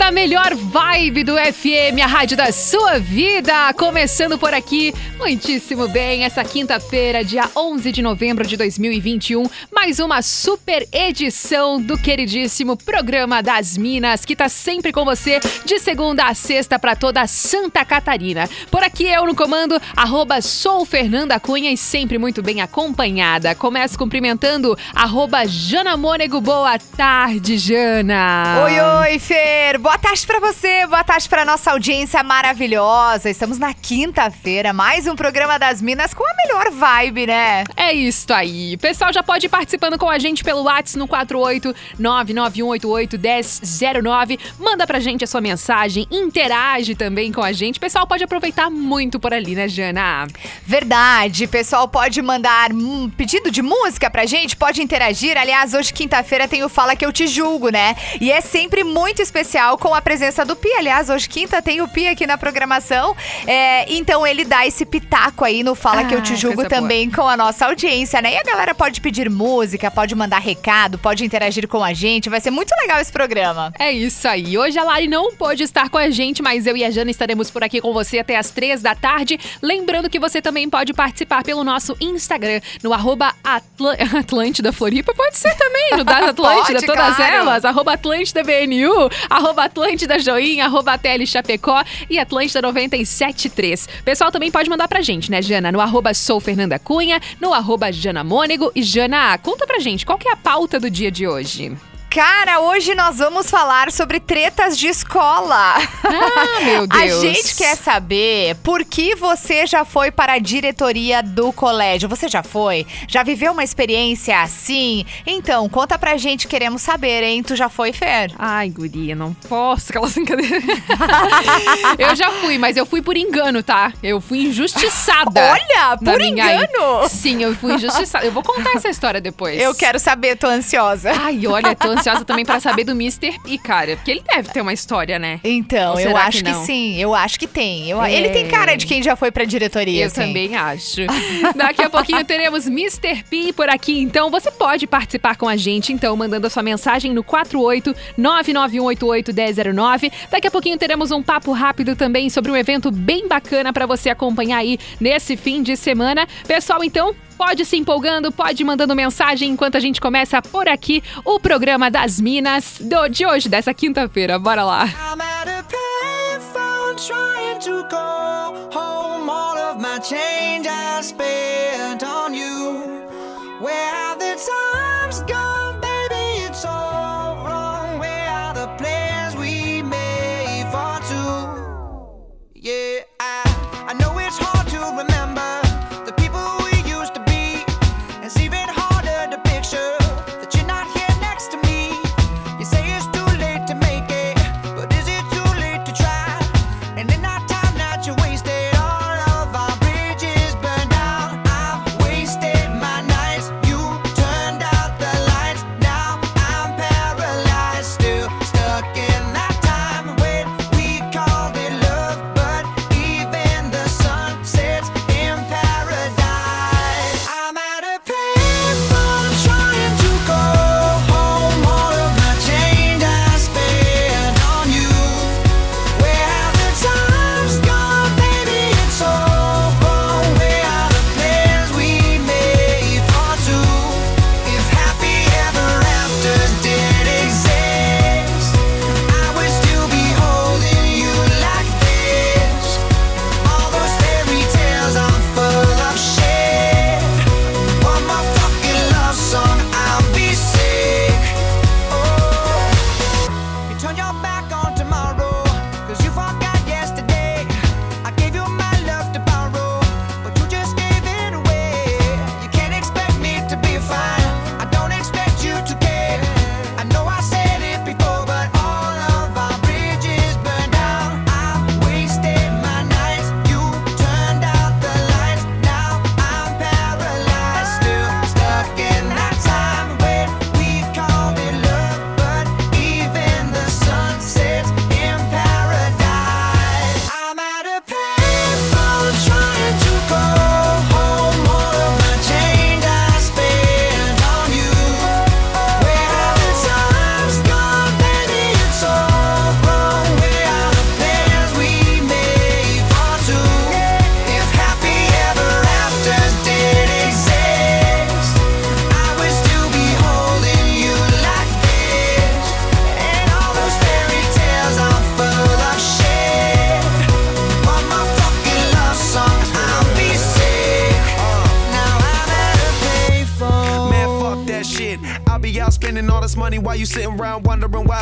Da melhor vibe do FM, a rádio da sua vida. Começando por aqui, muitíssimo bem, essa quinta-feira, dia 11 de novembro de 2021, mais uma super edição do queridíssimo Programa das Minas, que tá sempre com você de segunda a sexta para toda Santa Catarina. Por aqui eu no comando, arroba sou Fernanda Cunha e sempre muito bem acompanhada. Começo cumprimentando, arroba Jana Mônego. Boa tarde, Jana. Oi, oi, Fer. Boa tarde para você, boa tarde para nossa audiência maravilhosa. Estamos na quinta-feira, mais um programa das Minas com a melhor vibe, né? É isso aí. Pessoal já pode ir participando com a gente pelo WhatsApp no 48991881009. Manda pra gente a sua mensagem, interage também com a gente. Pessoal pode aproveitar muito por ali, né, Jana? Verdade. Pessoal pode mandar um pedido de música pra gente, pode interagir. Aliás, hoje quinta-feira tem o Fala que eu te julgo, né? E é sempre muito especial com a presença do Pi. Aliás, hoje quinta tem o Pi aqui na programação. É, então ele dá esse pitaco aí no Fala ah, que eu te julgo também boa. com a nossa audiência, né? E a galera pode pedir música, pode mandar recado, pode interagir com a gente. Vai ser muito legal esse programa. É isso aí. Hoje a Lari não pôde estar com a gente, mas eu e a Jana estaremos por aqui com você até as três da tarde. Lembrando que você também pode participar pelo nosso Instagram, no arroba Atl Atlântida Floripa. Pode ser também, no das Atlântida, pode, todas claro. elas. Arroba Atlântida VNU, arroba Atlântida Joinha, arroba TL Chapecó e Atlântida 973. Pessoal também pode mandar pra gente, né, Jana? No arroba Sou Fernanda Cunha, no arroba Jana. E Jana, conta pra gente, qual que é a pauta do dia de hoje? Cara, hoje nós vamos falar sobre tretas de escola. Ah, meu Deus. A gente quer saber por que você já foi para a diretoria do colégio. Você já foi? Já viveu uma experiência assim? Então, conta pra gente, queremos saber, hein? Tu já foi, Fer? Ai, guria, não posso, aquela brincadeira. eu já fui, mas eu fui por engano, tá? Eu fui injustiçada. Olha, por engano? Sim, eu fui injustiçada. Eu vou contar essa história depois. Eu quero saber, tô ansiosa. Ai, olha, tô ansiosa também para saber do Mr. P, cara. Porque ele deve ter uma história, né? Então, eu acho que, que, sim. Eu acho que tem. Eu, é... Ele tem cara de quem já foi pra diretoria. Eu assim. também acho. Daqui a pouquinho teremos Mr. P por aqui. Então, você pode participar com a gente, então, mandando a sua mensagem no 48991881009. Daqui a pouquinho teremos um papo rápido também sobre um evento bem bacana para você acompanhar aí nesse fim de semana. Pessoal, então, Pode se empolgando, pode mandando mensagem enquanto a gente começa por aqui o programa das Minas do, de hoje, dessa quinta-feira. Bora lá. Where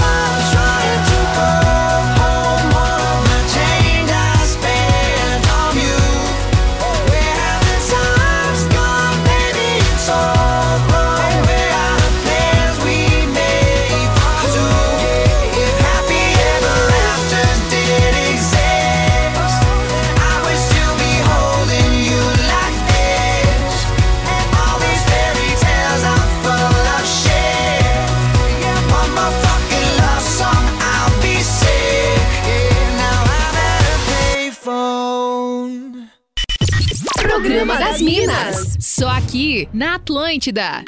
i'm trying to go Só aqui na Atlântida.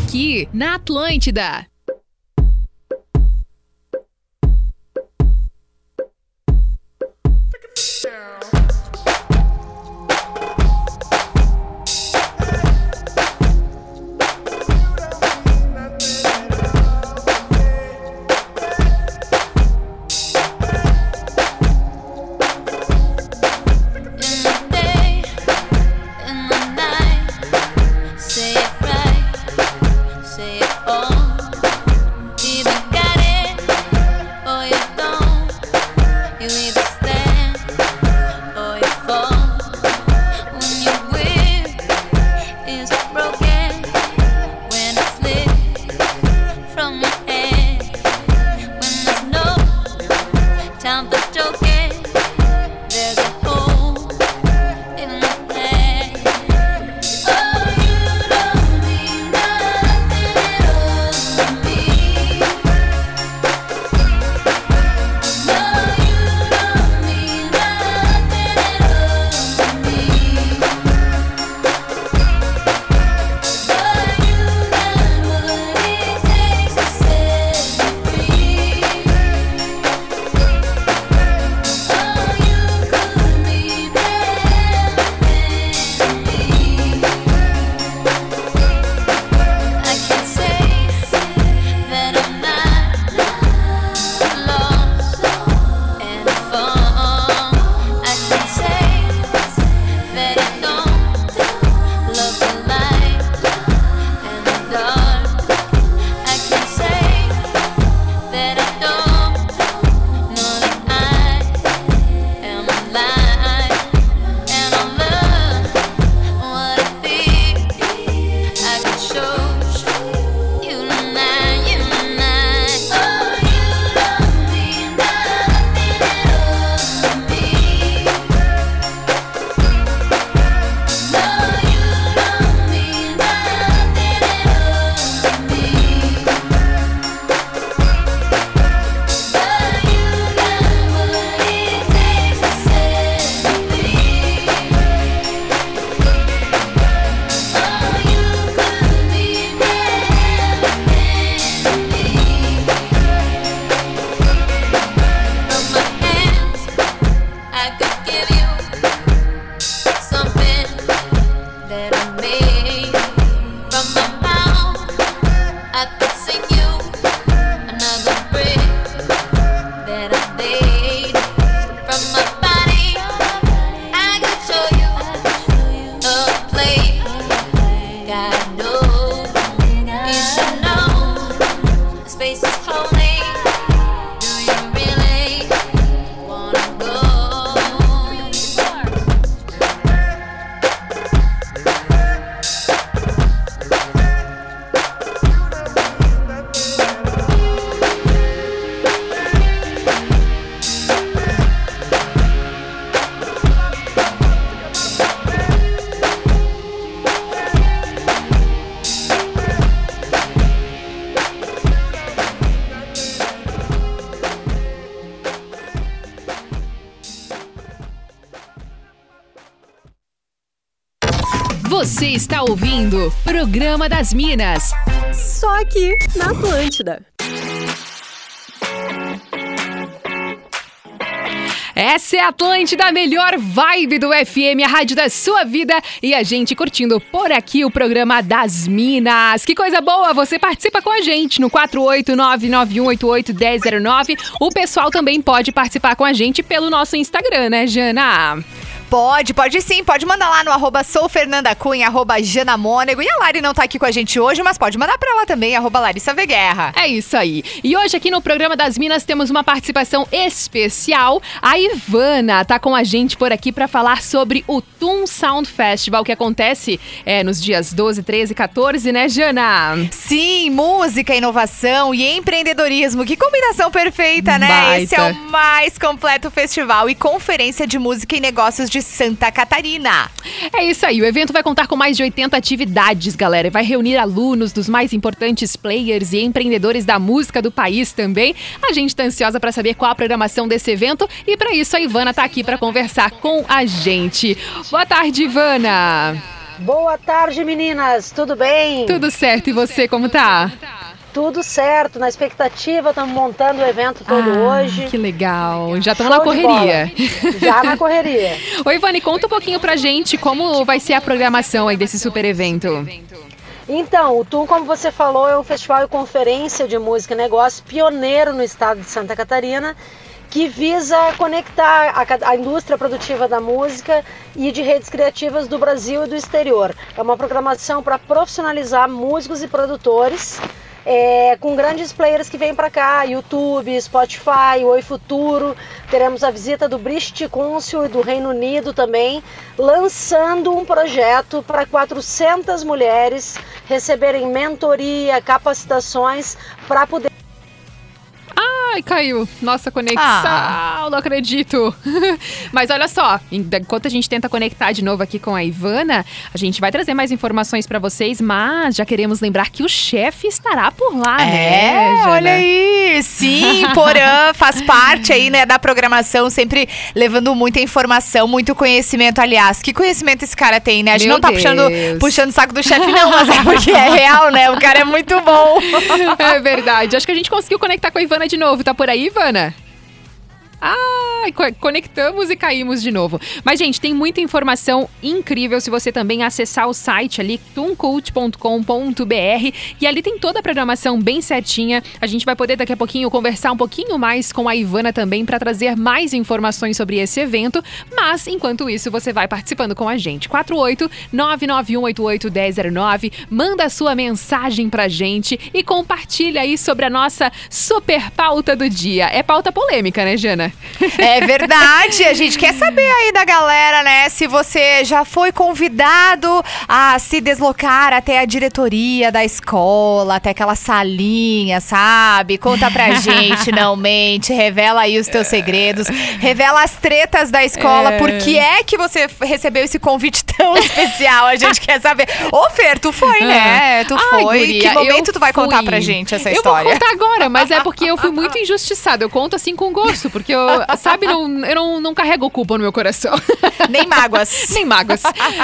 aqui na Atlântida. Ouvindo Programa das Minas. Só aqui na Atlântida. Essa é a Atlântida, a melhor vibe do FM, a rádio da sua vida. E a gente curtindo por aqui o programa das Minas. Que coisa boa! Você participa com a gente no 48991881009. O pessoal também pode participar com a gente pelo nosso Instagram, né, Jana? Pode, pode sim. Pode mandar lá no arroba soufernandacunha, arroba janamônego. E a Lari não tá aqui com a gente hoje, mas pode mandar pra ela também, arroba Larissa Veguerra. É isso aí. E hoje aqui no programa das Minas temos uma participação especial. A Ivana tá com a gente por aqui para falar sobre o Toon Sound Festival que acontece é, nos dias 12, 13 e 14, né, Jana? Sim, música, inovação e empreendedorismo. Que combinação perfeita, né? Baita. Esse é o mais completo festival e conferência de música e negócios de Santa Catarina. É isso aí. O evento vai contar com mais de 80 atividades, galera. E vai reunir alunos dos mais importantes players e empreendedores da música do país também. A gente tá ansiosa para saber qual a programação desse evento e para isso a Ivana tá aqui para conversar com a gente. Boa tarde, Ivana. Boa tarde, meninas. Tudo bem? Tudo certo e você como tá? Tudo certo. Na expectativa, estamos montando o evento todo Ah, hoje. Que legal. Já estamos Show na correria. Já na correria. Oi, Ivane, conta um pouquinho pra gente como vai ser a programação aí desse super evento. Então, o TUM, como você falou, é um festival e conferência de música e negócio pioneiro no estado de Santa Catarina, que visa conectar a, a indústria produtiva da música e de redes criativas do Brasil e do exterior. É uma programação para profissionalizar músicos e produtores é, com grandes players que vêm para cá, YouTube, Spotify, Oi Futuro. Teremos a visita do British Council e do Reino Unido também, lançando um projeto para 400 mulheres receberem mentoria, capacitações para poder Ai, caiu. Nossa conexão, Ah. não acredito. Mas olha só, enquanto a gente tenta conectar de novo aqui com a Ivana, a gente vai trazer mais informações pra vocês, mas já queremos lembrar que o chefe estará por lá, né? É, Jana? olha aí. Sim, Porã faz parte aí, né, da programação, sempre levando muita informação, muito conhecimento. Aliás, que conhecimento esse cara tem, né? A gente Meu não tá puxando, Deus. puxando o saco do chefe, não, mas é porque é real, né? O cara é muito bom. É verdade. Acho que a gente conseguiu conectar com a Ivana de novo. Tá por aí, Ivana? Co- conectamos e caímos de novo. Mas, gente, tem muita informação incrível se você também acessar o site ali, tuncult.com.br. E ali tem toda a programação bem certinha. A gente vai poder daqui a pouquinho conversar um pouquinho mais com a Ivana também para trazer mais informações sobre esse evento. Mas, enquanto isso, você vai participando com a gente. 48 99188 1009. Manda sua mensagem pra gente e compartilha aí sobre a nossa super pauta do dia. É pauta polêmica, né, Jana? É verdade. A gente quer saber aí da galera, né? Se você já foi convidado a se deslocar até a diretoria da escola, até aquela salinha, sabe? Conta pra gente, não mente. Revela aí os teus segredos. Revela as tretas da escola. É. Por que é que você recebeu esse convite tão especial? A gente quer saber. Ô, Fer, tu foi, né? Tu Ah. Ai, foi. guria, que momento eu tu vai contar fui. pra gente essa Eu história? vou contar agora, mas é porque eu fui muito injustiçada. Eu conto assim com gosto, porque eu, sabe, não, eu não, não carrego culpa no meu coração. Nem mágoas. Nem mágoas.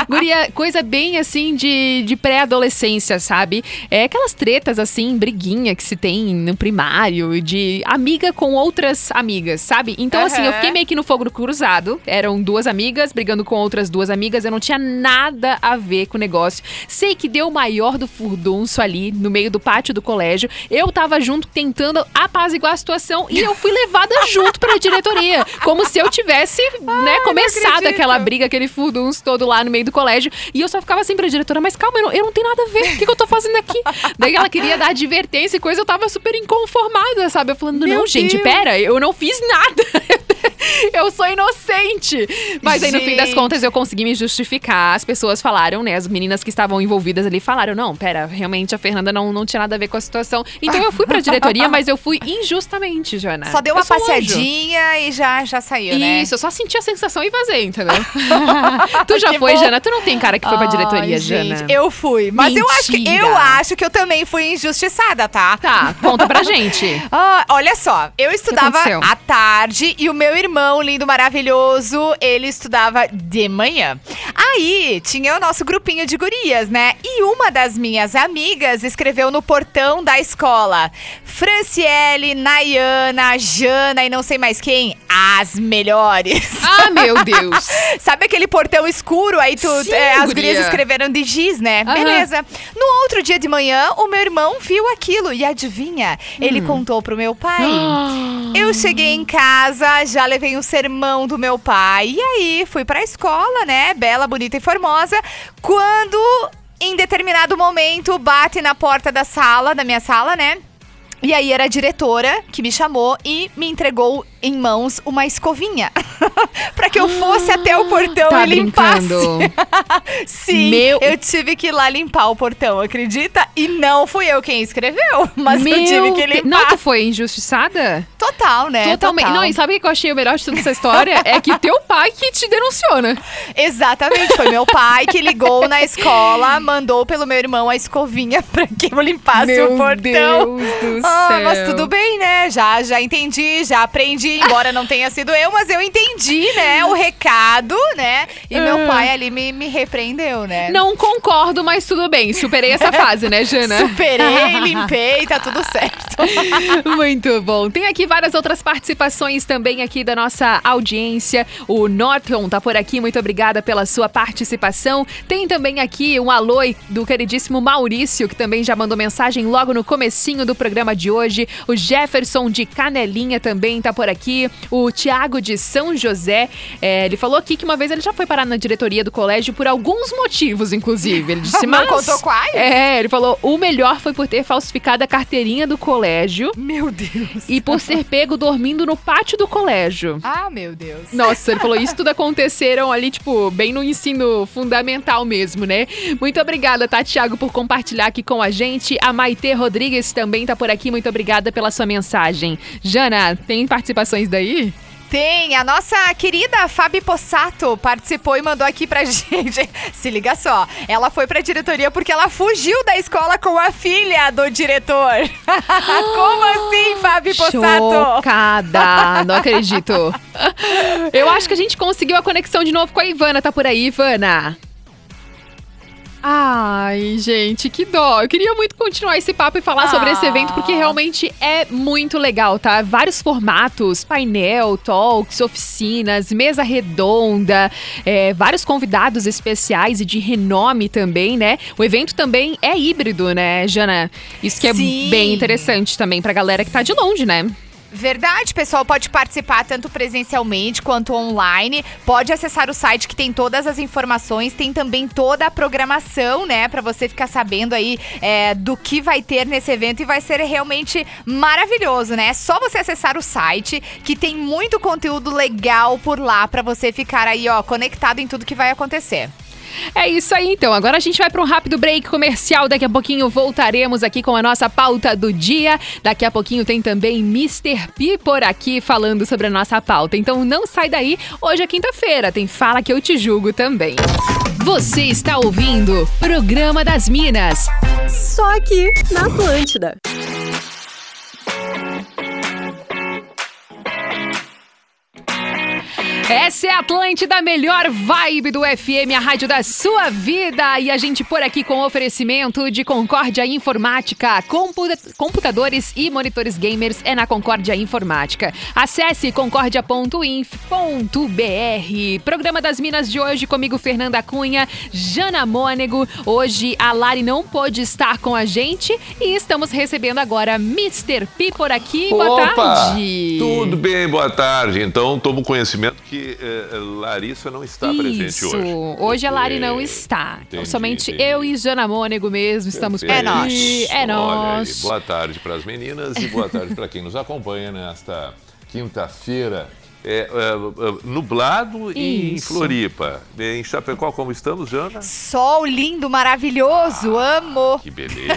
Guria, coisa bem assim de, de pré-adolescência, sabe? É aquelas tretas assim, briguinha que se tem no primário, de amiga com outras amigas, sabe? Então, assim, eu fiquei meio que no fogo cruzado. Eram duas amigas brigando com outras duas amigas. Eu não tinha nada a ver com o negócio. Sei que deu o maior do furdunço ali no meio do pátio do colégio. Eu tava junto tentando apaziguar a situação e eu fui levada junto pra diretoria. Como se eu tivesse, né, começado acredito. aquela briga, aquele furdunço todo lá no meio do colégio. E eu só ficava assim pra diretora, mas calma, eu não, eu não tenho nada a ver. O que, que eu tô fazendo aqui? Daí ela queria dar advertência e coisa, eu tava super inconformada, sabe? Eu falando, Meu não, gente, Deus. pera, eu não fiz nada. Eu sou inocente. Mas aí, no fim das Gente. contas, eu consegui me justificar. As pessoas falaram, né? As meninas que estavam envolvidas ali falaram: não, pera, realmente a Fernanda não, não tinha nada a ver com a situação. Então eu fui pra diretoria, mas eu fui injustamente, Jana. Só deu Eu uma sou um passeadinha e já, já saiu, né? Isso, eu só senti a sensação e vazei, entendeu? tu já Que foi, bom. Jana? Tu não tem cara que foi pra Ai, diretoria, gente, Jana? Eu fui. Mas eu acho, que, Mentira. eu acho que eu também fui injustiçada, tá? Tá, conta pra gente. Ah, olha só, eu estudava à tarde e o meu irmão, lindo, maravilhoso, ele estudava de manhã. Aí tinha o nosso grupinho de gurias, né? E uma das minhas amigas escreveu no portão da escola: Franciele, Nayana, Jana e não sei mais quem, as melhores. Ah, meu Deus. Sabe aquele portão escuro? Aí tu, Sim, é, as guria. gurias escreveram de giz, né? Aham. Beleza. No outro dia de manhã, o meu irmão viu aquilo e adivinha? Ele Hum. contou pro meu pai. Ah. Eu cheguei em casa, já levei um sermão do meu pai. E aí, fui pra escola, né? Bela, bonita e formosa. Quando, em determinado momento, bate na porta da sala, da minha sala, né? E aí era a diretora que me chamou e me entregou em mãos uma escovinha. pra que eu fosse até o portão Tá e limpasse. Sim, Meu- eu tive que ir lá limpar o portão, acredita? E não fui eu quem escreveu, mas eu tive que limpar. Não, tu foi injustiçada? Total, né? Totalmente. Total. Não, e sabe o que eu achei o melhor de toda essa história? é que teu pai que te denunciou, né? Exatamente, foi meu pai que ligou na escola, mandou pelo meu irmão a escovinha pra que eu limpasse Meu o portão. Deus do Ah, céu. mas tudo bem, né? Já, já entendi, já aprendi, embora não tenha sido eu, mas eu entendi, né? O recado, né? E meu Ah. pai ali me, me repreendeu, né? Não concordo, mas tudo bem. Superei essa fase, né, Jana? Superei, limpei, tá tudo certo. Muito bom. Tem aqui várias outras participações também aqui da nossa audiência. O Norton tá por aqui, muito obrigada pela sua participação. Tem também aqui um alô do queridíssimo Maurício, que também já mandou mensagem logo no comecinho do programa de hoje. O Jefferson de Canelinha também tá por aqui. Aqui. O Tiago de São José, é, ele falou aqui que uma vez ele já foi parar na diretoria do colégio por alguns motivos, inclusive. Ele disse, Não mas... contou quais? É, ele falou, o melhor foi por ter falsificado a carteirinha do colégio Meu Deus. e por ser pego dormindo no pátio do colégio. Ah, meu Deus. Nossa, ele falou, isso tudo aconteceram ali, tipo, bem no ensino fundamental mesmo, né? Muito obrigada, tá, Thiago, por compartilhar aqui com a gente. A Maite Rodrigues também tá por aqui, muito obrigada pela sua mensagem. Jana, tem daí? Tem, a nossa querida Fabi Possato participou e mandou aqui pra gente. Se liga só, ela foi pra diretoria porque ela fugiu da escola com a filha do diretor. Como assim, Fabi Possato? Chocada, não acredito. Eu acho que a gente conseguiu a conexão de novo com a Ivana, tá por aí, Ivana? Ai, gente, que dó. Eu queria muito continuar esse papo e falar sobre esse evento, porque realmente é muito legal, tá? Vários formatos, painel, talks, oficinas, mesa redonda, é, vários convidados especiais e de renome também, né? O evento também é híbrido, né, Jana? Isso que é Sim. bem interessante também pra galera que tá de longe, né? Verdade, pessoal pode participar tanto presencialmente quanto online. Pode acessar o site que tem todas as informações, tem também toda a programação, né, Pra você ficar sabendo aí é, do que vai ter nesse evento e vai ser realmente maravilhoso, né? É só você acessar o site que tem muito conteúdo legal por lá pra você ficar aí, ó, conectado em tudo que vai acontecer. É isso aí, então. Agora a gente vai para um rápido break comercial. Daqui a pouquinho voltaremos aqui com a nossa pauta do dia. Daqui a pouquinho tem também Mr. P por aqui falando sobre a nossa pauta. Então não sai daí. Hoje é quinta-feira. Tem Fala que eu te julgo também. Você está ouvindo Programa das Minas. Só aqui na Atlântida. Essa é a Atlântida, a melhor vibe do FM, a rádio da sua vida. E a gente por aqui com oferecimento de Concórdia Informática. Computa- computadores e monitores gamers é na Concórdia Informática. Acesse concórdia.inf.br. Programa das Minas de hoje comigo, Fernanda Cunha, Jana Mônego. Hoje a Lari não pôde estar com a gente e estamos recebendo agora Mr. P por aqui. Boa tarde. Tudo bem, boa tarde. Então, tomo conhecimento que eh, Larissa não está presente Isso. hoje. Hoje a Lari não está. Então, Entendi, somente entendi. eu e Jana Mônego mesmo estamos por aqui. É Olha aí, nós. boa tarde para as meninas e boa tarde para quem nos acompanha nesta quinta-feira. É, é, é, nublado e em Isso. Floripa. Em Chapecó, como estamos, Jana? Sol lindo, maravilhoso, amo. Que beleza.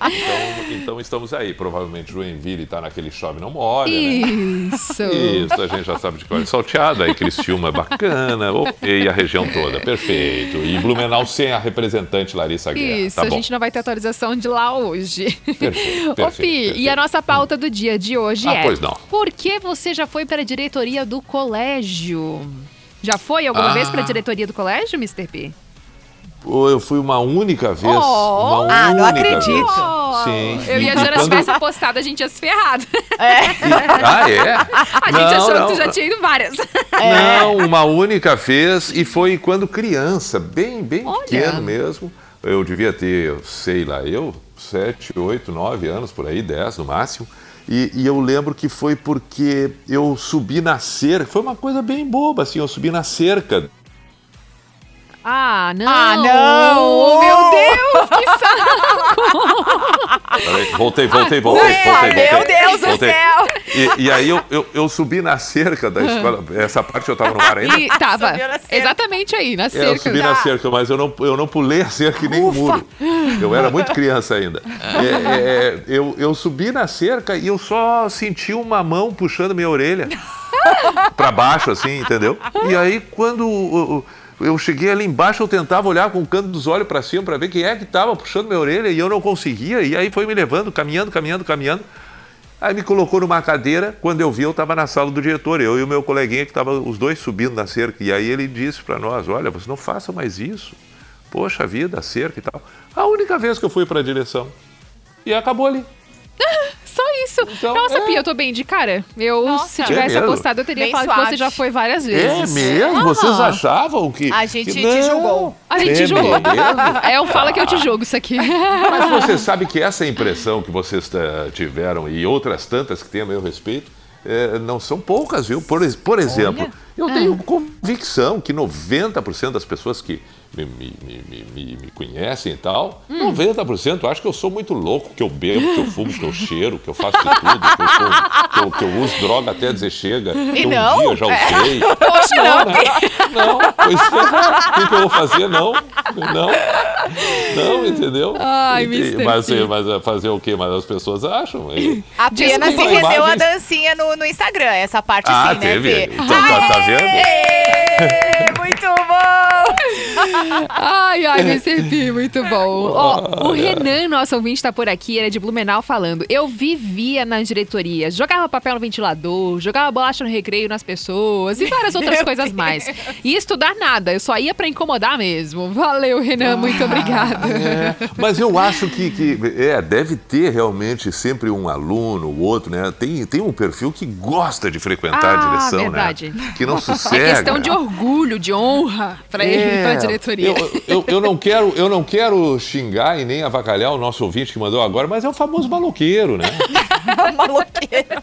então, então estamos aí. Provavelmente Joinville está naquele chove não molha, né? Isso. Isso, a gente já sabe de que olha salteado, aí Criciúma é bacana, ok, e a região toda, perfeito. E Blumenau sem a representante Larissa Guerra, Isso, tá a bom. gente não vai ter atualização de lá hoje. Perfeito, Ô, perfeito, Pi, e a perfeito. nossa pauta do dia de hoje Ah, é... pois não. Por que você já foi para a diretoria do colégio? Já foi alguma Ah. vez para a diretoria do colégio, Mr. P? Eu fui uma única vez. Oh, uma ah, não única acredito. vez. Oh, Sim. Eu e a E Jana, se quando- tivesse apostado, a gente ia se ferrado. Ah, é? A gente Não, achou não. que tu já tinha ido várias. Não, uma única vez e foi quando criança, bem, bem Olha. pequeno mesmo. Eu devia ter, sei lá, eu, sete, oito, nove anos por aí, dez no máximo. E, e eu lembro que foi porque eu subi na cerca, foi uma coisa bem boba, assim, eu subi na cerca. Ah, não! Ah, não! Meu Deus, que saco! Peraí, voltei, voltei, voltei, voltei, voltei. meu Deus do voltei. céu! E, e aí eu, eu, eu subi na cerca da escola, essa parte eu tava no ar ainda. E tava cerca. exatamente aí, na É, eu cerca. subi na cerca, mas eu não, eu não pulei a cerca e nem o muro. Eu era muito criança ainda. É, é, eu, eu subi na cerca e eu só senti uma mão puxando minha orelha pra baixo, assim, entendeu? E aí, quando eu cheguei ali embaixo, eu tentava olhar com o canto dos olhos pra cima pra ver quem é que tava puxando minha orelha e eu não conseguia. E aí foi me levando, caminhando, caminhando, caminhando. Aí me colocou numa cadeira, quando eu vi, eu estava na sala do diretor, eu e o meu coleguinha que estava os dois subindo na cerca. E aí ele disse para nós: Olha, você não faça mais isso. Poxa vida, cerca e tal. A única vez que eu fui para a direção. E acabou ali. Só isso. Então, Nossa, é. Pia, eu tô bem de cara. Eu, Nossa. se tivesse É apostado, eu teria Bem falado que suave. você já foi várias É vezes. mesmo? Aham. Vocês achavam que. A gente que te julgou. A gente É julgou. É um fala que eu te jogo isso aqui. Mas você sabe que essa impressão que vocês tiveram e outras tantas que têm a meu respeito é, não são poucas, viu? Por, por exemplo, eu tenho convicção que 90% das pessoas que me, me, me, me, me conhecem e tal, 90% acham que eu sou muito louco, que eu bebo, que eu fumo, que eu cheiro, que eu faço de tudo, que eu, sou- que eu, que eu uso droga até dizer chega. que um não? dia eu já usei. Poxa, não. né? Não, pois é. O que, que eu vou fazer? Não. Não. Não, entendeu? Ai, E- mas, mas é fazer o quê? Mas as pessoas acham. E- Apenas se rendeu a dancinha no, no Instagram, essa parte Ah, sim, né, teve. Então, tá, tá vendo? Ai, ai, Mr. P, muito bom. Ó, o Renan, nosso ouvinte, tá por aqui, ele é de Blumenau falando. Eu vivia na diretoria, jogava papel no ventilador, jogava bolacha no recreio nas pessoas e várias outras Meu coisas Deus. mais. E estudar nada, eu só ia pra incomodar mesmo. Valeu, Renan, muito obrigada. É, mas eu acho que, que é, deve ter realmente sempre um aluno, o outro, né? Tem, tem um perfil que gosta de frequentar Ah, a direção, verdade. né? Que não É sossega. questão de orgulho, de honra pra ele, É, pra diretoria. Eu, eu, eu não quero, eu não quero xingar e nem avacalhar o nosso ouvinte que mandou agora, mas é o famoso maloqueiro, né? Maloqueiro.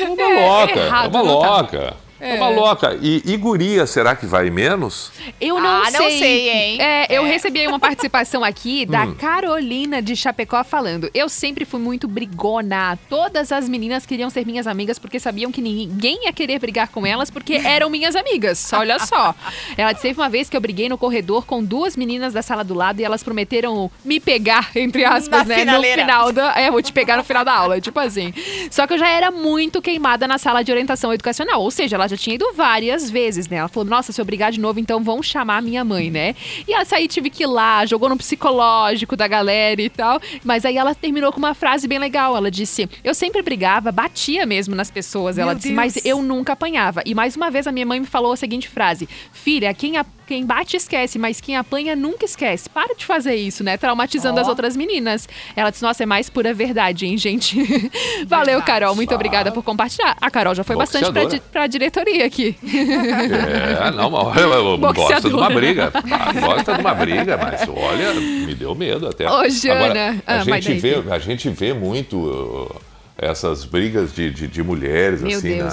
É uma loca, é, errado, uma não tá. É uma loca. E, e guria, será que vai menos? Eu não Ah, sei. não sei, hein? É, eu É. recebi uma participação aqui da Hum. Carolina de Chapecó falando. Eu sempre fui muito brigona. Todas as meninas queriam ser minhas amigas porque sabiam que ninguém ia querer brigar com elas porque eram minhas amigas. Olha só. Ela disse teve uma vez que eu briguei no corredor com duas meninas da sala do lado e elas prometeram me pegar, entre aspas, Na né? finaleira. No final da. É, vou te pegar no final da aula, tipo assim. Só que eu já era muito queimada na sala de orientação educacional. Ou seja, ela já tinha ido várias vezes, né? Ela falou: nossa, se eu brigar de novo, então vão chamar minha mãe, né? E essa aí tive que ir lá, jogou no psicológico da galera e tal. Mas aí ela terminou com uma frase bem legal. Ela disse: Eu sempre brigava, batia mesmo nas pessoas. ela Meu disse, Deus. mas eu nunca apanhava. E mais uma vez a minha mãe me falou a seguinte frase: Filha, quem, a- quem bate esquece, mas quem apanha nunca esquece. Para de fazer isso, né? Traumatizando Ó. as outras meninas. Ela disse: Nossa, é mais pura verdade, hein, gente? Valeu. Carol. Muito obrigada por compartilhar. A Carol já foi bastante pra, Boxeadora. di- pra diretoria aqui. É, não, mas olha, eu gosto de Boxeadora. uma briga. Ah, gosta de uma briga, mas olha, me deu medo até. Ô, Jana. Agora, a, Ah, gente vê, a gente vê muito uh, essas brigas de, de, de mulheres Meu assim na-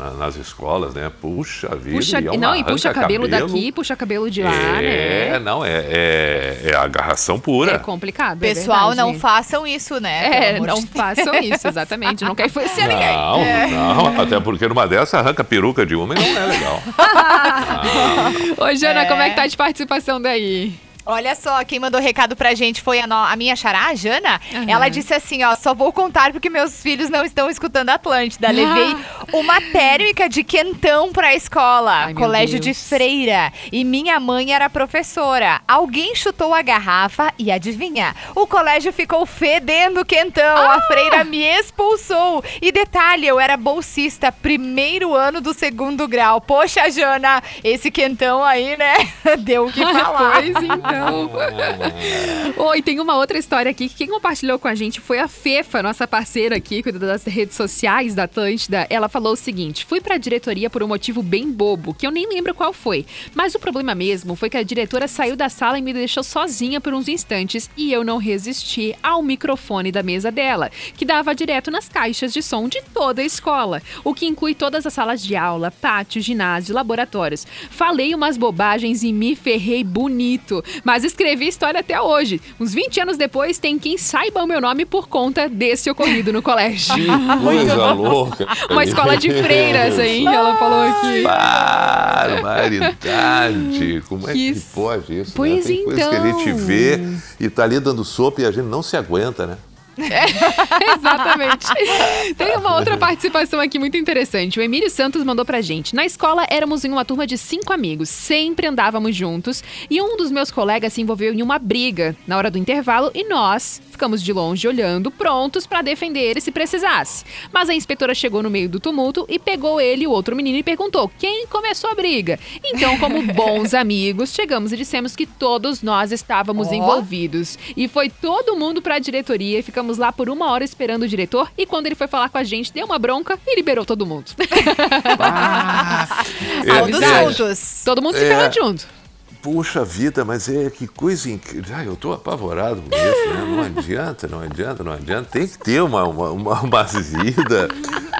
na- na- nas escolas, né? Puxa vida. Puxa, e é uma não, e puxa cabelo arranca-cabelo. daqui, puxa cabelo de lá, É, né? não, é, é, é agarração pura. É complicado. é Pessoal, verdade. não façam isso, né? É, não de façam isso, exatamente. Não quer influenciar ninguém. Não, É. não, até porque numa dessa arranca a peruca de uma e não é legal. Ô, Jana, É. como é que tá de participação daí? Olha só, quem mandou recado pra gente foi a, no- a minha xará, a Jana. Ela disse assim, ó, só vou contar porque meus filhos não estão escutando Atlântida. Levei uma térmica de quentão pra escola, Ai, colégio de freira. E minha mãe era professora. Alguém chutou a garrafa e adivinha? O colégio ficou fedendo quentão. A freira me expulsou. E detalhe, eu era bolsista, primeiro ano do segundo grau. Poxa, Jana, esse quentão aí, né? Deu o que falar. Pois então. Oi, tem uma outra história aqui que quem compartilhou com a gente foi a Fefa, nossa parceira aqui, cuida das redes sociais da Atlântida. Ela falou o seguinte: fui pra diretoria por um motivo bem bobo, que eu nem lembro qual foi. Mas o problema mesmo foi que a diretora saiu da sala e me deixou sozinha por uns instantes e eu não resisti ao microfone da mesa dela, que dava direto nas caixas de som de toda a escola, o que inclui todas as salas de aula, pátio, ginásio, laboratórios. Falei umas bobagens e me ferrei bonito, mas escrevi história até hoje. Uns 20 anos depois, tem quem saiba o meu nome por conta desse ocorrido no colégio. Que coisa louca. Uma escola de freiras, hein? Ela falou aqui. Barbaridade! Como é que Que- pode isso? Pois né? Tem coisa que a gente então. vê e tá ali dando sopa e a gente não se aguenta, né? Exatamente. Tem uma outra participação aqui muito interessante. O Emílio Santos mandou pra gente. Na escola éramos em uma turma de cinco amigos, sempre andávamos juntos e um dos meus colegas se envolveu em uma briga na hora do intervalo e nós ficamos de longe olhando, prontos pra defender ele se precisasse. Mas a inspetora chegou no meio do tumulto e pegou ele e o outro menino e perguntou: "Quem começou a briga?". Então, como bons amigos, chegamos e dissemos que todos nós estávamos Ó. envolvidos. E foi todo mundo pra diretoria e ficamos lá por uma hora esperando o diretor. E quando ele foi falar com a gente, deu uma bronca e liberou todo mundo. Todos É, juntos. todo mundo se É. ferrando junto. Puxa vida, mas é que coisa incrível. Ai, eu tô apavorado com isso, né? Não adianta, não adianta, não adianta. Tem que ter uma, uma, uma, uma vida.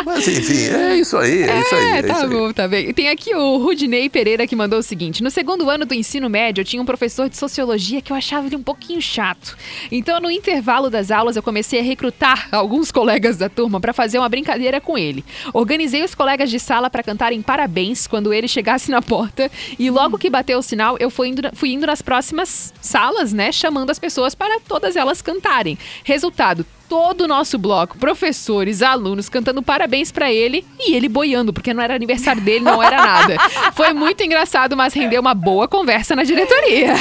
Mas enfim, é isso aí, é, isso aí. É, É, tá isso aí. bom, tá bem. E Tem aqui o Rudinei Pereira que mandou o seguinte: No segundo ano do ensino médio, eu tinha um professor de sociologia que eu achava ele um pouquinho chato. Então, no intervalo das aulas, eu comecei a recrutar alguns colegas da turma para fazer uma brincadeira com ele. Organizei os colegas de sala para cantarem parabéns quando ele chegasse na porta. E logo que bateu o sinal, eu fui indo, fui indo nas próximas salas, né? Chamando as pessoas para todas elas cantarem. Resultado. Todo o nosso bloco, professores, alunos cantando parabéns pra ele e ele boiando, porque não era aniversário dele, não era nada. Foi muito engraçado, mas rendeu uma boa conversa na diretoria.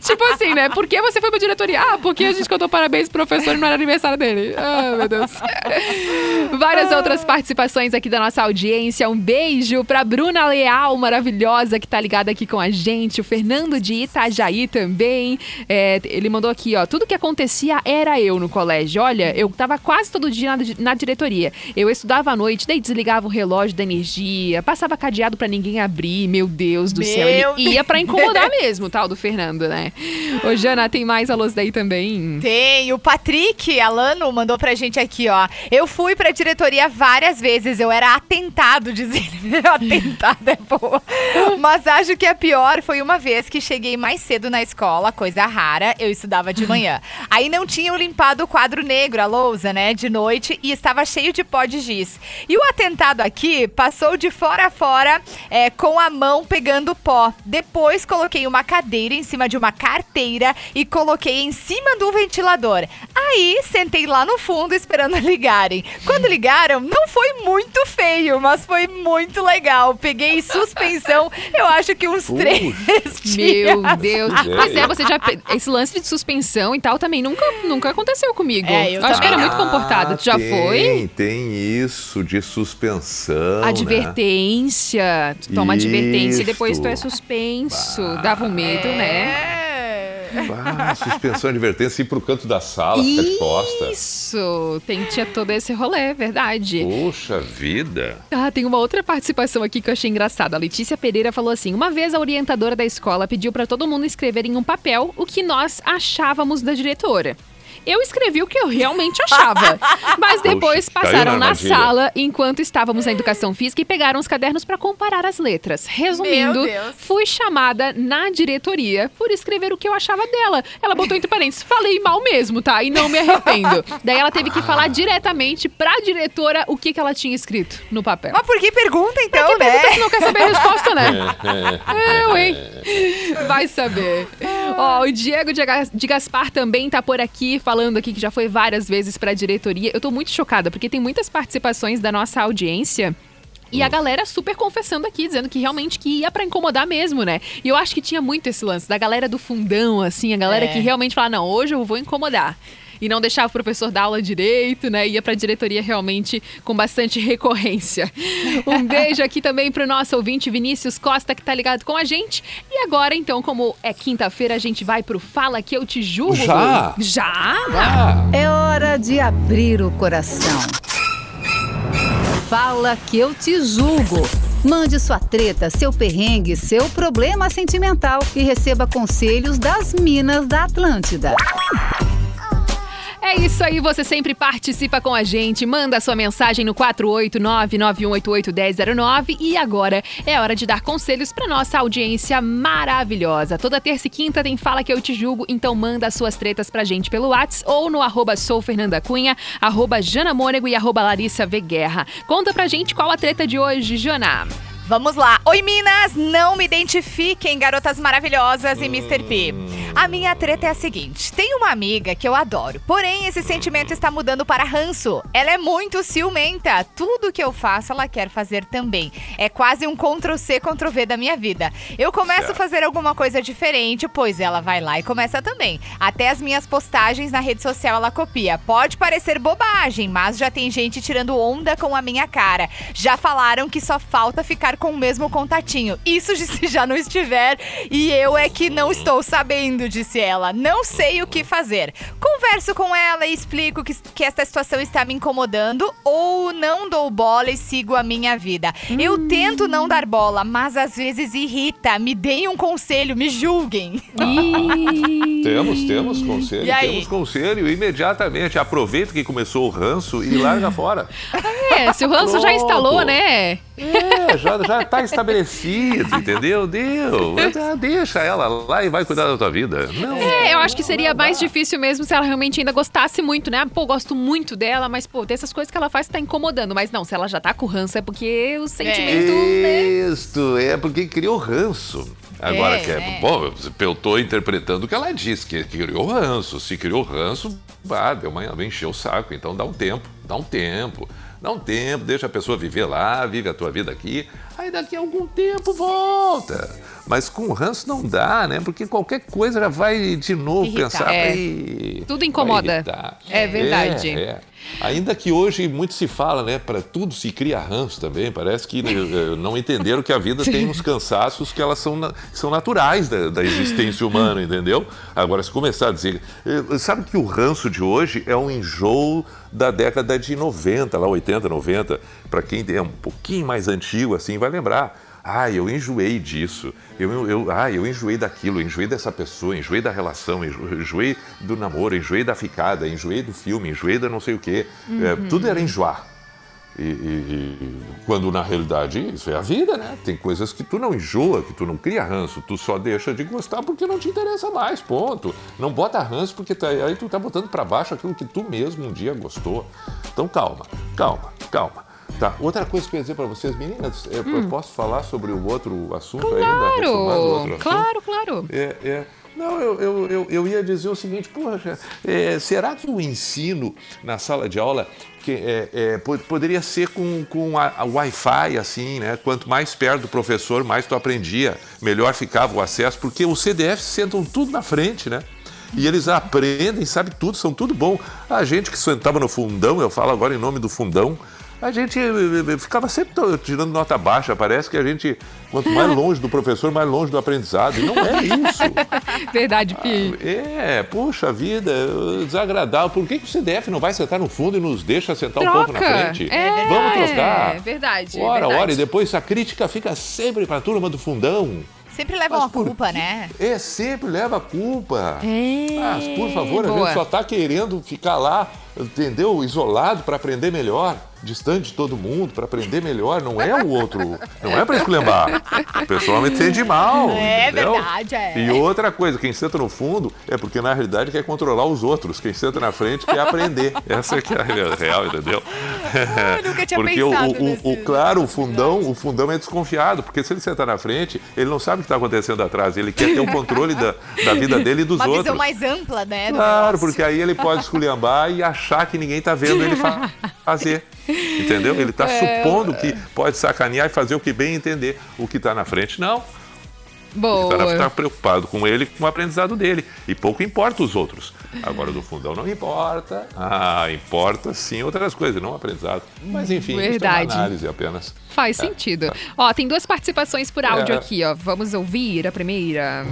tipo assim, né? Por que você foi pra diretoria? Ah, porque a gente cantou parabéns pro professor e não era aniversário dele. Ah, meu Deus. Várias outras participações aqui da nossa audiência. Um beijo pra Bruna Leal, maravilhosa, que tá ligada aqui com a gente. O Fernando de Itajaí também. É, ele mandou aqui, ó. Tudo que era eu no colégio. Olha, eu tava quase todo dia na, na diretoria. Eu estudava à noite, daí desligava o relógio da energia, passava cadeado pra ninguém abrir. Meu Deus do céu. Meu Ele ia pra incomodar mesmo, tal, do Fernando, né? Ô, Jana, tem mais alôs daí também? Tem, o Patrick Alano mandou pra gente aqui, ó. Eu fui pra diretoria várias vezes, eu era atentado, diz ele. atentado é boa. Mas acho que a pior foi uma vez que cheguei mais cedo na escola, coisa rara, eu estudava de manhã. Aí não tinham limpado o quadro negro, a lousa, né, de noite, e estava cheio de pó de giz. E o atentado aqui passou de fora a fora é, com a mão pegando pó. Depois coloquei uma cadeira em cima de uma carteira e coloquei em cima do ventilador. Aí sentei lá no fundo esperando ligarem. Quando ligaram, não foi muito feio, mas foi muito legal. Peguei suspensão, eu acho que uns três dias. Meu Deus. Pois é. Pois é, você já. Esse lance de suspensão e tal também nunca, nunca aconteceu comigo. É, eu acho que era muito comportado. Tu já Ah, tem, foi? Tem isso de suspensão. né? Advertência. Tu toma advertência e depois tu é Isso. suspenso. Dava um medo, né? Ah, suspensão, advertência, ir pro canto da sala, ficar de costa. Isso. Tem, tinha todo esse rolê, é verdade. Poxa vida. Ah, tem uma outra participação aqui que eu achei engraçada. A Letícia Pereira falou assim: uma vez a orientadora da escola pediu para todo mundo escrever em um papel o que nós achávamos da diretora. Eu escrevi o que eu realmente achava. Mas depois Poxa, passaram na na sala enquanto estávamos na educação física e pegaram os cadernos para comparar as letras. Resumindo, fui chamada na diretoria por escrever o que eu achava dela. Ela botou entre parênteses, falei mal mesmo, tá? E não me arrependo. Daí ela teve que falar diretamente pra diretora o que, que ela tinha escrito no papel. Mas por que pergunta então, Que né? pergunta se não quer saber a resposta, né? É, hein? Vai saber. Ó, o Diego de Gaspar também tá por aqui, falando aqui que já foi várias vezes pra diretoria. Eu tô muito chocada, porque tem muitas participações da nossa audiência. E a galera super confessando aqui, dizendo que realmente que ia pra incomodar mesmo, né? E eu acho que tinha muito esse lance da galera do fundão, assim, a galera É. que realmente fala, não, hoje eu vou incomodar. E não deixava o professor dar aula direito, né? Ia pra diretoria realmente com bastante recorrência. Um beijo aqui também pro nosso ouvinte Vinícius Costa, que tá ligado com a gente. E agora, então, como é quinta-feira, a gente vai pro Fala Que Eu Te Julgo. Já? Já? É hora de abrir o coração. Fala que eu te julgo. Mande sua treta, seu perrengue, seu problema sentimental e receba conselhos das Minas da Atlântida. É isso aí, você sempre participa com a gente, manda sua mensagem no 489-9188-1009 e agora é hora de dar conselhos para nossa audiência maravilhosa. Toda terça e quinta tem Fala Que Eu Te Julgo, então manda suas tretas pra gente pelo Whats ou no arroba soufernandacunha, arroba janamônego e arroba Larissa V. Guerra. Conta pra gente qual a treta de hoje, Jana. Vamos lá. Oi, Minas! Não me identifiquem, garotas maravilhosas e Mr. P. A minha treta é a seguinte: tem uma amiga que eu adoro, porém esse sentimento está mudando para ranço. Ela é muito ciumenta. Tudo que eu faço, ela quer fazer também. É quase um Ctrl-C, Ctrl-V da minha vida. Eu começo a fazer alguma coisa diferente, pois ela vai lá e começa também. Até as minhas postagens na rede social ela copia. Pode parecer bobagem, mas já tem gente tirando onda com a minha cara. Já falaram que só falta ficar com o mesmo contatinho. Isso se já não estiver e eu é que não estou sabendo, disse ela. Não sei o que fazer. Converso com ela e explico que, que esta situação está me incomodando ou não dou bola e sigo a minha vida. Eu tento não dar bola, mas às vezes irrita. Me deem um conselho, me julguem. Temos, temos conselho, E aí? temos conselho imediatamente. Aproveita que começou o ranço e larga fora. É, se o ranço já instalou, né? É, já, já tá estabelecido, entendeu? Deu. Ah, Deixa ela lá e vai cuidar da tua vida. Não. É, eu acho que seria mais difícil mesmo se ela realmente ainda gostasse muito, né? Pô, gosto muito dela, mas, pô, dessas coisas que ela faz tá incomodando. Mas não, se ela já tá com ranço é porque o sentimento, né? Isto, é porque criou ranço. Agora, É, que é, é. bom, eu tô interpretando o que ela disse, que criou ranço. Se criou ranço, ah, deu uma, encheu o saco. Então dá um tempo, dá um tempo. Dá um tempo, deixa a pessoa viver lá, vive a tua vida aqui. Aí daqui a algum tempo volta. Mas com ranço não dá, né? Porque qualquer coisa já vai de novo Irritar. pensar. É. "Ih, Tudo incomoda. irritar." É verdade. É, é. Ainda que hoje muito se fala, né? Para tudo se cria ranço também. Parece que né, não entenderam que a vida tem uns cansaços que elas são, são naturais da, da existência humana, entendeu? Agora, se começar a dizer. eh, Sabe que o ranço de hoje é um enjoo da década de 90, lá 80, 90. Para quem é um pouquinho mais antigo, assim, vai lembrar. Ah, eu enjoei disso. Eu, eu, ah, eu enjoei daquilo, enjoei dessa pessoa, enjoei da relação, enjo- enjoei do namoro, enjoei da ficada, enjoei do filme, enjoei da não sei o quê. É, tudo era enjoar. E, e- e quando na realidade isso é a vida, né? Tem coisas que tu não enjoa, que tu não cria ranço, tu só deixa de gostar porque não te interessa mais, ponto. Não bota ranço porque tá- aí tu tá botando pra baixo aquilo que tu mesmo um dia gostou. Então calma, calma, calma. Tá, outra coisa que eu ia dizer pra vocês, meninas, é, eu posso falar sobre o outro assunto ainda? Retomando o Claro, outro assunto? claro, claro. É, é. Não, eu, eu, eu, eu ia dizer o seguinte, poxa, é, será que o ensino na sala de aula que, é, é, po- poderia ser com, com a, a Wi-Fi, assim, né? Quanto mais perto do professor, mais tu aprendia, melhor ficava o acesso, porque os CDFs sentam tudo na frente, né? E eles aprendem, sabem tudo, são tudo bom. A gente que sentava no fundão, eu falo agora em nome do fundão, a gente eh, eh, ficava sempre tirando nota baixa. Parece que a gente, quanto mais longe do professor, mais longe do aprendizado. E não é isso. Verdade, Pi. É, puxa vida, desagradável. Por que, que o CDF não vai sentar no fundo e nos deixa sentar um pouco na Troca. frente? É, Vamos trocar. É verdade. Ora, verdade. ora, e depois a crítica fica sempre para a turma do fundão. Sempre levam Mas a por culpa, né? É, sempre leva a culpa. É, Mas, por favor, a boa. gente só tá querendo ficar lá, entendeu? Isolado para aprender melhor, distante de todo mundo para aprender melhor. Não é o outro, não é para esculhambar. O pessoal me entende mal. É entendeu? verdade, é. E outra coisa, quem senta no fundo é porque na realidade quer controlar os outros. Quem senta na frente quer aprender. Essa é que é a real, entendeu? eu nunca tinha porque o, pensado o- o- nesse- o- claro, o fundão, o fundão é desconfiado, porque se ele sentar na frente, ele não sabe o que está acontecendo atrás. Ele quer ter o controle da, da vida dele e dos Uma outros. visão mais ampla, né? Claro, negócio. porque aí ele pode esculhambar e achar que ninguém tá vendo ele fa- fazer. Entendeu? Ele tá É. supondo que pode sacanear e fazer o que bem entender. O que tá na frente, não. O Boa. que tá, tá preocupado com ele, com o aprendizado dele. E pouco importa os outros. Agora, do fundão não importa. Ah, importa sim outras coisas, não aprendizado. Mas enfim, isso é Verdade. uma análise apenas. Faz sentido. Ó, tem duas participações por áudio É. aqui, ó. Vamos ouvir a primeira.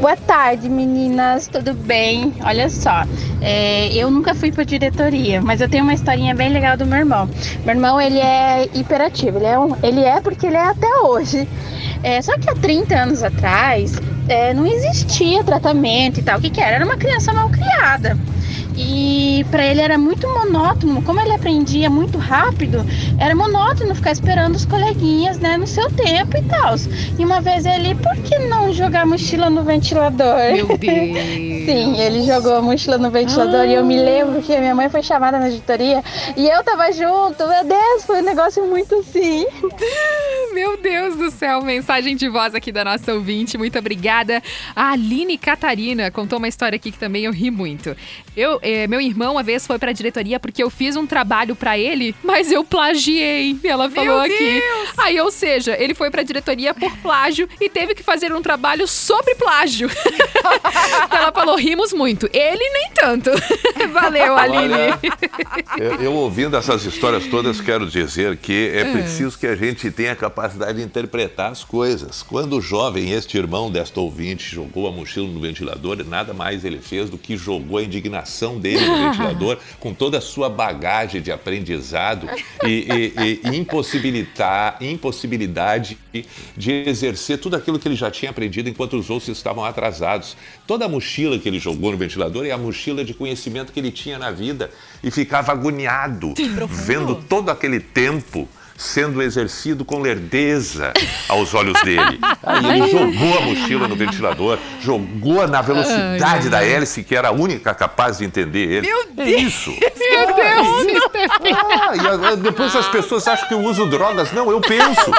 Boa tarde, meninas, tudo bem? Olha só, é, eu nunca fui para diretoria, mas eu tenho uma historinha bem legal do meu irmão. Meu irmão, ele é hiperativo, ele é, um- ele é porque ele é até hoje. É, só que há 30 anos atrás, é, não existia tratamento e tal. O que, que era? Era uma criança mal criada. E para ele era muito monótono, como ele aprendia muito rápido, era monótono ficar esperando os coleguinhas, né, no seu tempo e tal. E uma vez ele, por que não jogar mochila no ventilador? Meu Deus. Sim, ele jogou a mochila no ventilador e eu me lembro que a minha mãe foi chamada na diretoria e eu tava junto. Meu Deus, foi um negócio muito assim. Meu Deus do céu, mensagem de voz aqui da nossa ouvinte, muito obrigada. A Aline Catarina contou uma história aqui que também eu ri muito. Eu, eh, meu irmão uma vez foi pra diretoria porque eu fiz um trabalho pra ele, mas eu plagiei. Ela falou aqui. Aí, ou seja, ele foi pra diretoria por plágio e teve que fazer um trabalho sobre plágio. ela falou rimos muito. Ele nem tanto. Valeu, Aline. Eu, eu ouvindo essas histórias todas, quero dizer que é Ah. preciso que a gente tenha a capacidade de interpretar as coisas. Quando o jovem, este irmão desta ouvinte, jogou a mochila no ventilador, nada mais ele fez do que jogou a indignação dele no ventilador, com toda a sua bagagem de aprendizado e, e- e impossibilitar, impossibilidade de exercer tudo aquilo que ele já tinha aprendido enquanto os outros estavam atrasados. Toda a mochila que ele jogou no ventilador é a mochila de conhecimento que ele tinha na vida e ficava agoniado, vendo todo aquele tempo sendo exercido com lerdeza aos olhos dele. Aí ele jogou a mochila no ventilador, jogou na velocidade da hélice, que era a única capaz de entender ele. Meu É Deus! isso. Meu Deus, Stephanie. Ah, e depois as pessoas acham que eu uso drogas. Não, eu penso.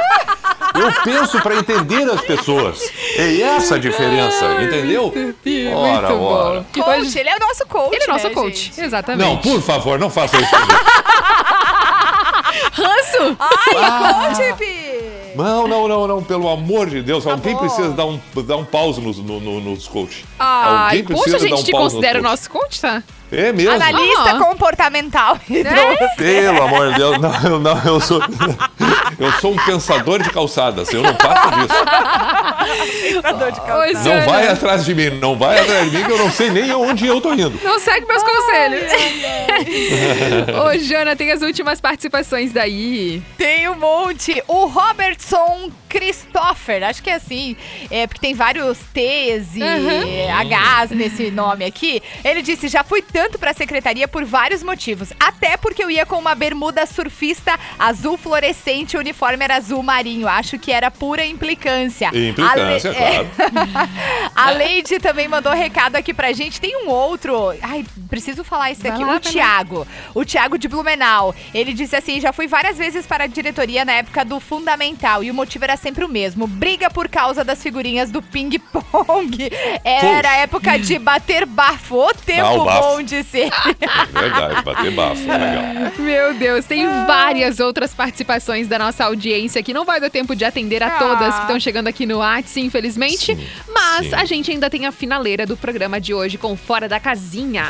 Eu penso para entender as pessoas. É essa a diferença, entendeu? Ora, Muito ora. bom. Coach, ele é o nosso coach, Ele é nosso né, coach, gente? exatamente. Não, por favor, não faça isso. Ranço! Ai, coach, Pi! Não, não, não, não, pelo amor de Deus. Alguém bom. precisa dar um, dar um pause nos, no, no- nos coach. Ai, Alguém poxa, a precisa dar gente um te considera o nosso coach, tá? É mesmo? Analista comportamental. Pelo amor de Deus, não, eu- não, eu sou. Eu sou um pensador de calçadas, eu não passo disso. Pensador de Oi, calçada. Não vai atrás de mim, não vai atrás de mim, que eu não sei nem onde eu tô indo. Não segue meus conselhos. Ô, Jana, tem as últimas participações daí. Tem um monte. O Robertson Christopher, acho que é assim, é porque tem vários T's e Uhum. H's nesse nome aqui. Ele disse: já fui tanto pra secretaria por vários motivos. Até porque eu ia com uma bermuda surfista azul fluorescente, o uniforme era azul marinho. Acho que era pura implicância. Implicância, Le- é. claro. A Leide também mandou recado aqui pra gente. Tem um outro. Ai, preciso falar esse Vai aqui. lá, o. Tiago. O Tiago de Blumenau. Ele disse assim: já fui várias vezes para a diretoria na época do Fundamental. E o motivo era sempre o mesmo: briga por causa das figurinhas do ping-pong. Era época de bater bafo. O tempo Ah, o bafo. bom de ser. Verdade, bater bafo, legal. Meu Deus, tem várias outras participações da nossa audiência que não vai dar tempo de atender a Ah. todas que estão chegando aqui no WhatsApp, infelizmente. Sim, mas sim. a gente ainda tem a finaleira do programa de hoje com Fora da Casinha.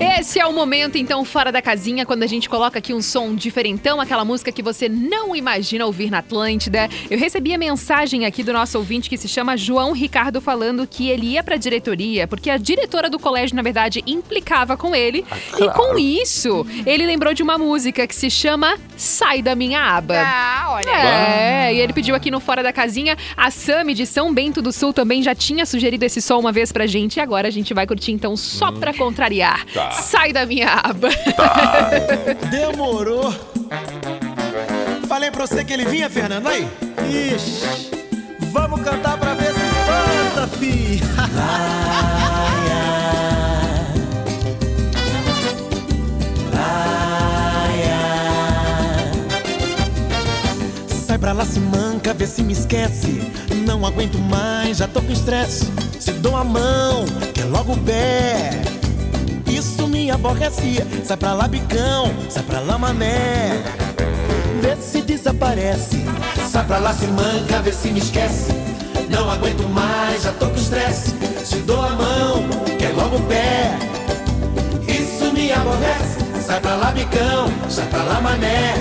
Esse é o momento, então, fora da casinha, quando a gente coloca aqui um som diferentão, aquela música que você não imagina ouvir na Atlântida. Eu recebi a mensagem aqui do nosso ouvinte que se chama João Ricardo falando que ele ia pra diretoria, porque a diretora do colégio, na verdade, implicava com ele. E com isso, ele lembrou de uma música que se chama Sai da Minha Aba. Ah, olha. É, e ele pediu aqui no Fora da Casinha. A Sami de São Bento do Sul também já tinha sugerido esse som uma vez pra gente. E agora a gente vai curtir então só pra contrariar. Tá. Sai da minha aba. Demorou. Falei pra você que ele vinha, Fernando, aí? Ixi, vamos cantar pra ver se espanta, fi. Sai pra lá, se manca, vê se me esquece. Não aguento mais, já tô com estresse. Se dou a mão, quer logo o pé. Isso me aborrecia. Sai pra lá, bicão, sai pra lá, mané. Vê se desaparece. Sai pra lá, se manca, vê se me esquece. Não aguento mais, já tô com estresse. Se dou a mão, quer logo o pé. Isso me aborrece. Sai pra lá, bicão, sai pra lá, mané.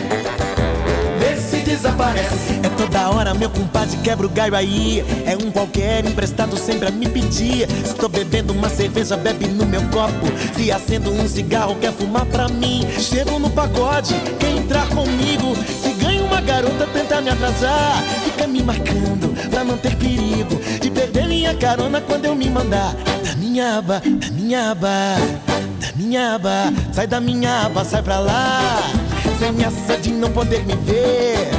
Desaparece. É toda hora, meu compadre quebra o galho aí. É um qualquer emprestado sempre a me pedir. Estou bebendo uma cerveja, bebe no meu copo. Se acendo um cigarro, quer fumar pra mim. Chego no pagode, quer entrar comigo. Se ganha uma garota, tenta me atrasar. Fica me marcando pra não ter perigo. De perder minha carona quando eu me mandar. Da minha aba, da minha aba, da minha aba. Sai da minha aba, sai pra lá. Sem ameaça de não poder me ver.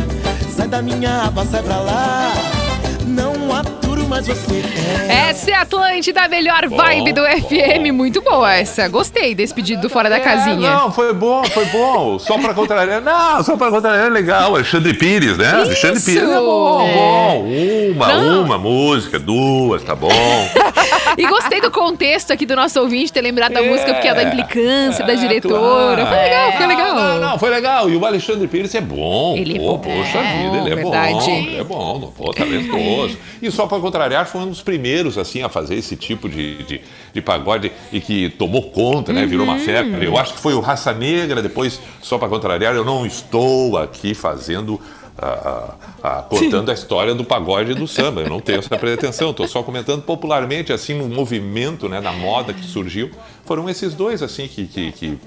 Sai da minha aba, sai pra lá. Não aturo mais você. É. Essa é a Atlântida, a melhor vibe do FM. Muito boa essa. Gostei desse pedido do Fora da É, Casinha. não, foi bom, foi bom. Só pra contrariar. Não, só pra contrariar é legal. Alexandre Pires, né? Alexandre Pires é bom, É. bom. Uma, Não. uma música, duas, tá bom. E gostei do contexto aqui do nosso ouvinte ter lembrado da É. música, porque é da implicância, da É, diretora. Foi legal, foi legal. Não, não, foi legal. E o Alexandre Pires é bom. Ele é Pô, bom. Poxa vida, ele é verdade. bom. Ele é bom, pô, talentoso. E só para contrariar, foi um dos primeiros, assim, a fazer esse tipo de, de, de pagode e que tomou conta, né? Virou Uhum. uma febre. Eu acho que foi o Raça Negra, depois, só para contrariar, eu não estou aqui fazendo. Ah, ah, contando a história do pagode e do samba. Eu não tenho essa pretensão, estou só comentando popularmente, assim, no movimento, né, na moda que surgiu. Foram esses dois, assim, que, que, que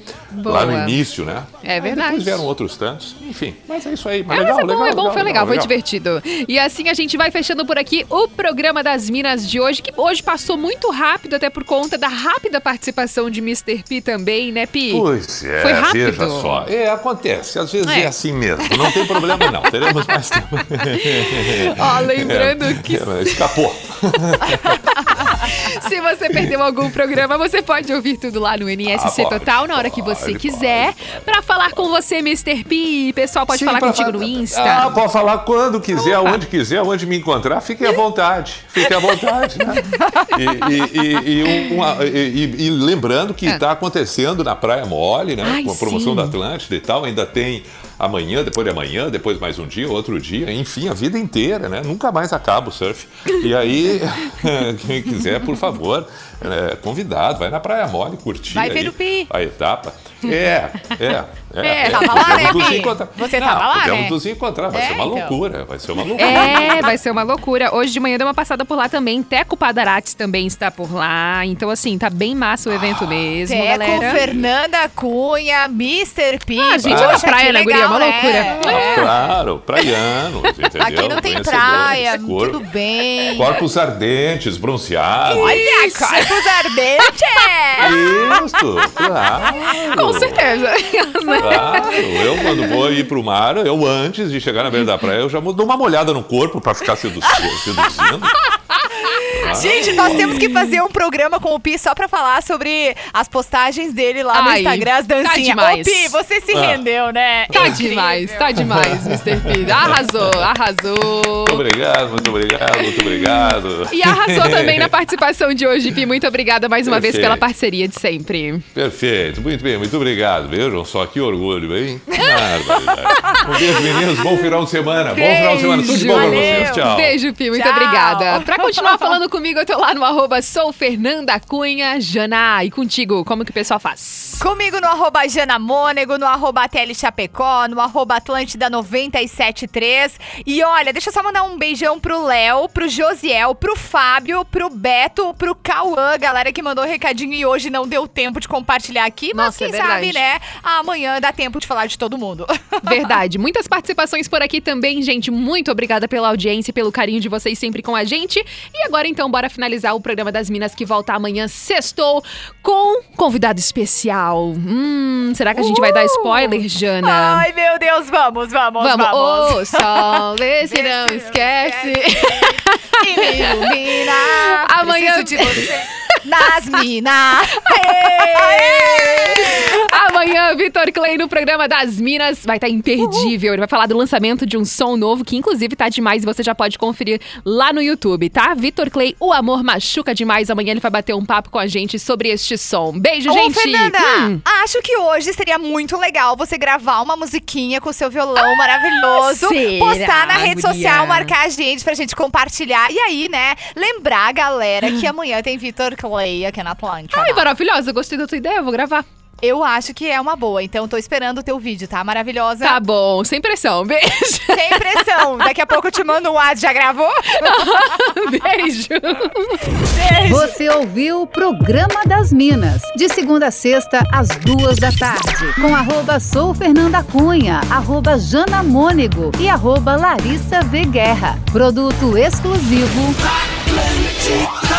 lá no início, né? É Aí verdade. Depois vieram outros tantos. Enfim, mas é isso aí. Mas É, legal, mas é bom, legal, é bom, legal, foi legal, foi legal. divertido. E assim a gente vai fechando por aqui o programa das Minas de hoje, que hoje passou muito rápido, até por conta da rápida participação de Mr. P também, né, Pi? Pois é, Foi rápido. veja só. É, acontece. Às vezes é. É. assim mesmo. Não tem problema, não. Teremos mais tempo. Ó, lembrando É, que é, escapou. se você perdeu algum programa, você pode ouvir tudo lá no NSC Ah, pode, Total na hora que você pode, quiser. Pra falar com você, Mr. P, pessoal pode Sim, falar contigo no Insta. Ah, pode falar quando quiser, Opa. aonde quiser, aonde me encontrar. Fiquem à vontade. Fiquem à vontade, né? E, e- e- e uma- e- lembrando que Ah. está acontecendo na Praia Mole, né? Ai, com a promoção sim. da Atlântida e tal. Ainda tem amanhã, depois de amanhã, depois mais um dia, outro dia. Enfim, a vida inteira, né? Nunca mais acaba o surf. E aí, quem quiser, por favor, é, convidado, vai na Praia Mole curtir Vai ver aí a etapa. É, é. É, tava lá, né. Você Não, tava lá, podemos né? nos encontrar. Vai É, ser uma então. loucura. Vai ser uma loucura. É, vai ser uma loucura. Hoje de manhã deu uma passada por lá também. Teco Padarates também está por lá. Então, assim, tá bem massa o evento mesmo, Teco, galera. Fernanda Cunha, Mr. P. Ah, gente, Poxa, é praia, né, guria? Uma loucura. Ah, Claro, praiano, entendeu? Aqui não tem praia, tudo bem. Corpos ardentes, bronzeados. Olha, corpos ardentes! Isso, claro. Com certeza. Claro, eu quando vou ir pro mar, eu antes de chegar na beira da praia, eu já dou uma molhada no corpo pra ficar sedu Gente, nós temos que fazer um programa com o Pi só pra falar sobre as postagens dele lá no Ai, Instagram, as tá dancinhas. demais. Ô, Pi, você se Ah. rendeu, né? Tá Incrível. demais, tá demais, Mr. P. Arrasou, arrasou. Muito obrigado, muito obrigado, muito obrigado. E arrasou também na participação de hoje, Pi. Muito obrigada mais uma vez Perfeito. pela parceria de sempre. Perfeito, muito bem, muito obrigado. Vejam só que orgulho, hein? Um beijo, meninos. Bom final de semana. Bom final de semana. Tudo de bom pra Beijo. vocês. Tchau. Beijo, Pi. Muito Tchau. obrigada. Pra continuar falando comigo, eu tô lá no arroba sou Fernanda Cunha. Jana, e contigo, como que o pessoal faz? Comigo no arroba Jana Mônego, no arroba Tele Chapecó, no arroba Atlântida 973. E olha, deixa eu só mandar um beijão pro Léo, pro Josiel, pro Fábio, pro Beto, pro Cauã, galera que mandou recadinho e hoje não deu tempo de compartilhar aqui. Mas Nossa, quem é sabe, né? Amanhã dá tempo de falar de todo mundo. Verdade. Muitas participações por aqui também, gente. Muito obrigada pela audiência e pelo carinho de vocês sempre com a gente. E agora, então, bora finalizar o programa das Minas que volta amanhã, sextou, com convidado especial. Hum, será que a gente vai dar spoiler, Jana? Ai, meu Deus, vamos, vamos, Vamos, vamos. ô sol, vê se Vê não esquece. E me ilumina. Amanhã- Preciso de você nas minas. Amanhã, Vitor Clay no programa das Minas vai estar imperdível. Ele vai falar do lançamento de um som novo que, inclusive, tá demais e você já pode conferir lá no YouTube, tá? Vitor Clay, o amor machuca demais. Amanhã ele vai bater um papo com a gente sobre este som. Beijo, Ô, gente! Fernanda, Hum. acho que hoje seria muito legal você gravar uma musiquinha com o seu violão maravilhoso, Ah, será, postar na rede guria? social, marcar a gente pra gente compartilhar. E aí, né, lembrar a galera que amanhã tem Vitor Clay aqui na Atlântica. Ai, maravilhosa, gostei da tua ideia, eu vou gravar. Eu acho que é uma boa, então tô esperando o teu vídeo, tá? Maravilhosa. Tá bom, sem pressão. Beijo. Sem pressão. Daqui a pouco eu te mando um ad, já gravou? Beijo. Você ouviu o Programa das Minas, de segunda a sexta, às duas da tarde, com arroba sou Fernanda Cunha, arroba Jana Mônego e arroba Larissa V. Guerra. Produto exclusivo Atlântica.